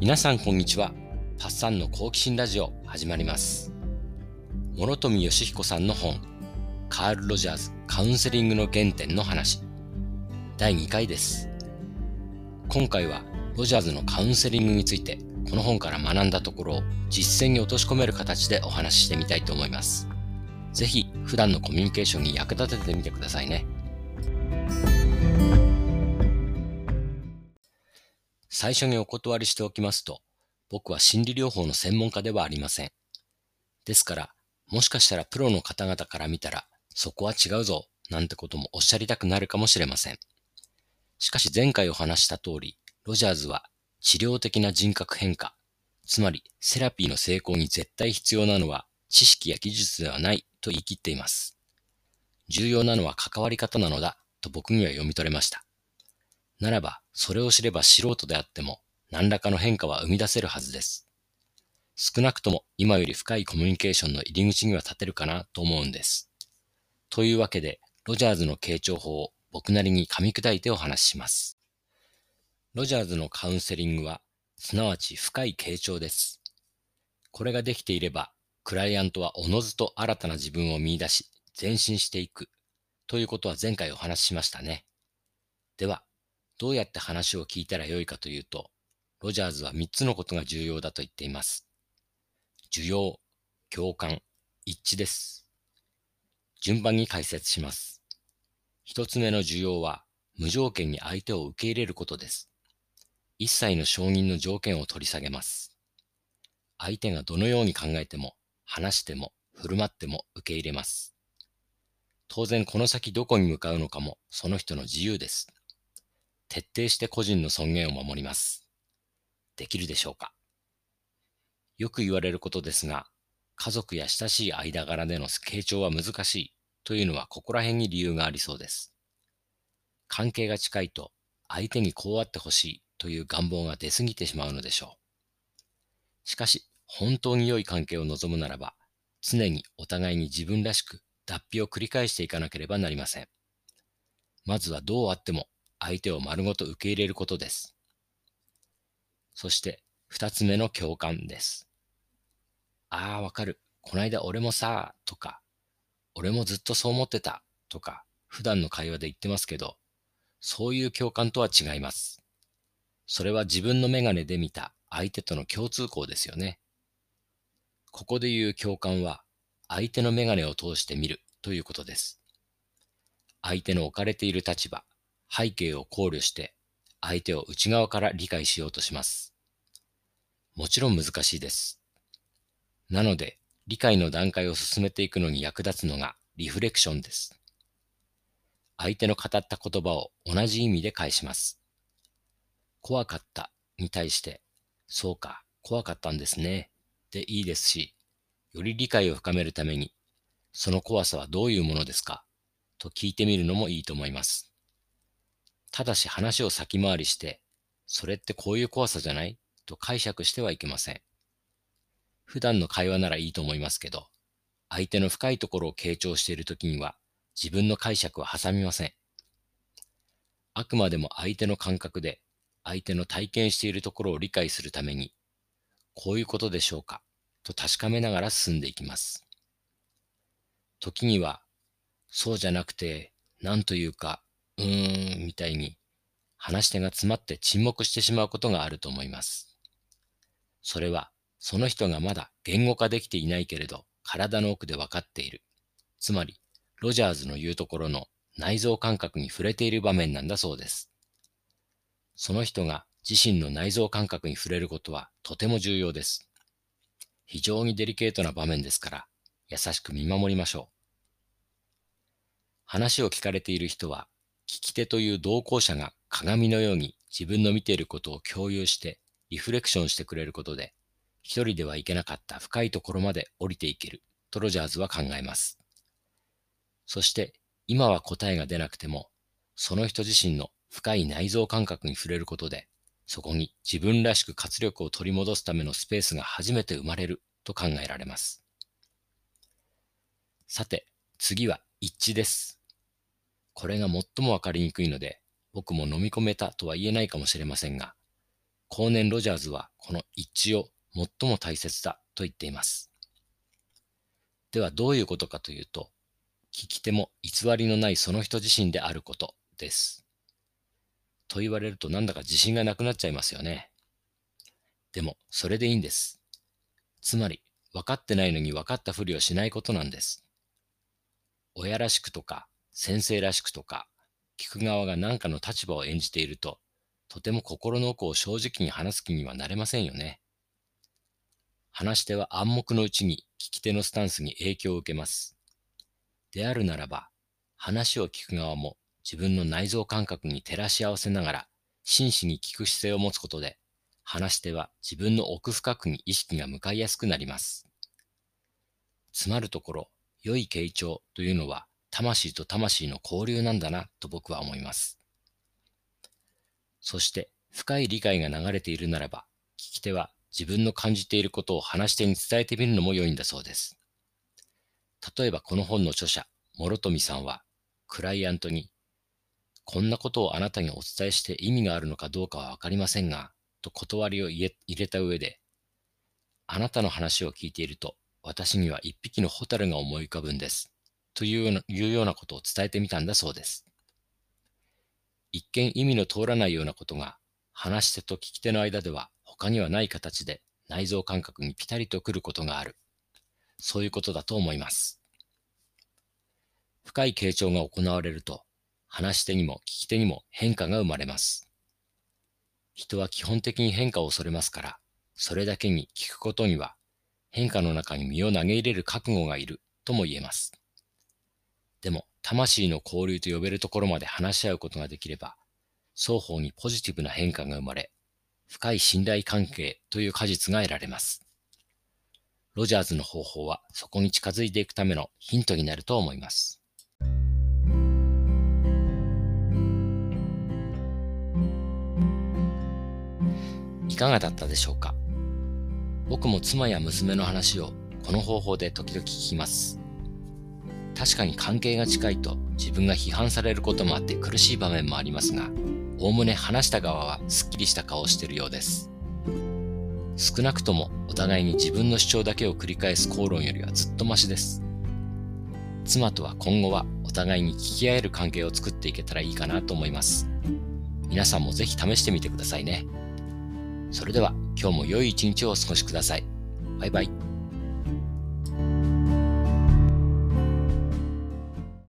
皆さんこんにちは。パッサンの好奇心ラジオ始まります。諸富義彦さんの本、カール・ロジャーズカウンセリングの原点の話、第2回です。今回はロジャーズのカウンセリングについて、この本から学んだところを実践に落とし込める形でお話ししてみたいと思います。ぜひ普段のコミュニケーションに役立ててみてくださいね。最初にお断りしておきますと、僕は心理療法の専門家ではありません。ですから、もしかしたらプロの方々から見たら、そこは違うぞ、なんてこともおっしゃりたくなるかもしれません。しかし前回お話した通り、ロジャーズは治療的な人格変化、つまりセラピーの成功に絶対必要なのは知識や技術ではないと言い切っています。重要なのは関わり方なのだと僕には読み取れました。ならば、それを知れば素人であっても、何らかの変化は生み出せるはずです。少なくとも今より深いコミュニケーションの入り口には立てるかなと思うんです。というわけで、ロジャーズの傾聴法を僕なりに噛み砕いてお話しします。ロジャーズのカウンセリングは、すなわち深い傾聴です。これができていれば、クライアントはおのずと新たな自分を見出し、前進していく。ということは前回お話ししましたね。では、どうやって話を聞いたらよいかというと、ロジャーズは3つのことが重要だと言っています。需要、共感、一致です。順番に解説します。一つ目の需要は、無条件に相手を受け入れることです。一切の承認の条件を取り下げます。相手がどのように考えても、話しても、振る舞っても受け入れます。当然この先どこに向かうのかもその人の自由です。徹底して個人の尊厳を守ります。できるでしょうか？よく言われることですが、家族や親しい間柄での傾聴は難しいというのはここら辺に理由がありそうです。関係が近いと相手にこうあってほしいという願望が出過ぎてしまうのでしょう。しかし、本当に良い関係を望むならば、常にお互いに自分らしく脱皮を繰り返していかなければなりません。まずはどうあっても相手を丸ごと受け入れることです。そして二つ目の共感です。ああ、わかる。こないだ俺もさ、とか、俺もずっとそう思ってた、とか、普段の会話で言ってますけど、そういう共感とは違います。それは自分のメガネで見た相手との共通項ですよね。ここで言う共感は、相手のメガネを通して見るということです。相手の置かれている立場、背景を考慮して相手を内側から理解しようとします。もちろん難しいです。なので、理解の段階を進めていくのに役立つのがリフレクションです。相手の語った言葉を同じ意味で返します。怖かったに対して、そうか、怖かったんですね。でいいですし、より理解を深めるために、その怖さはどういうものですか？と聞いてみるのもいいと思います。ただし話を先回りして、それってこういう怖さじゃない？と解釈してはいけません。普段の会話ならいいと思いますけど、相手の深いところを傾聴しているときには自分の解釈は挟みません。あくまでも相手の感覚で相手の体験しているところを理解するために、こういうことでしょうか？と確かめながら進んでいきます。時には、そうじゃなくて、なんというか、うーん、みたいに話し手が詰まって沈黙してしまうことがあると思います。それは、その人がまだ言語化できていないけれど、体の奥で分かっている。つまり、ロジャーズの言うところの内臓感覚に触れている場面なんだそうです。その人が自身の内臓感覚に触れることはとても重要です。非常にデリケートな場面ですから、優しく見守りましょう。話を聞かれている人は聞き手という同行者が鏡のように自分の見ていることを共有してリフレクションしてくれることで、一人ではいけなかった深いところまで降りていけるとロジャーズは考えます。そして今は答えが出なくても、その人自身の深い内臓感覚に触れることで、そこに自分らしく活力を取り戻すためのスペースが初めて生まれると考えられます。さて、次は一致です。これが最もわかりにくいので、僕も飲み込めたとは言えないかもしれませんが、後年ロジャーズはこの一致を最も大切だと言っています。ではどういうことかというと、聞き手も偽りのないその人自身であることです。と言われるとなんだか自信がなくなっちゃいますよね。でも、それでいいんです。つまり、分かってないのに分かったふりをしないことなんです。親らしくとか、先生らしくとか、聞く側が何かの立場を演じていると、とても心の奥を正直に話す気にはなれませんよね。話し手は暗黙のうちに聞き手のスタンスに影響を受けます。であるならば、話を聞く側も自分の内臓感覚に照らし合わせながら真摯に聞く姿勢を持つことで、話し手は自分の奥深くに意識が向かいやすくなります。つまるところ、良い傾聴というのは魂と魂の交流なんだなと僕は思います。そして深い理解が流れているならば、聞き手は自分の感じていることを話し手に伝えてみるのも良いんだそうです。例えばこの本の著者、諸富さんは、クライアントに、こんなことをあなたにお伝えして意味があるのかどうかはわかりませんが、と断りを入れた上で、あなたの話を聞いていると、私には一匹のホタルが思い浮かぶんです。というようないうようなことを伝えてみたんだそうです。一見意味の通らないようなことが、話し手と聞き手の間では他にはない形で内臓感覚にピタリとくることがある。そういうことだと思います。深い傾聴が行われると、話し手にも聞き手にも変化が生まれます。人は基本的に変化を恐れますから、それだけに聞くことには変化の中に身を投げ入れる覚悟がいるとも言えます。でも、魂の交流と呼べるところまで話し合うことができれば、双方にポジティブな変化が生まれ、深い信頼関係という果実が得られます。ロジャーズの方法はそこに近づいていくためのヒントになると思います。いかがだったでしょうか？僕も妻や娘の話をこの方法で時々聞きます。確かに関係が近いと自分が批判されることもあって苦しい場面もありますが、おおむね話した側はすっきりした顔をしているようです。少なくともお互いに自分の主張だけを繰り返す口論よりはずっとマシです。妻とは今後はお互いに聞き合える関係を作っていけたらいいかなと思います。皆さんもぜひ試してみてくださいね。それでは今日も良い一日をお過ごしください。バイバイ。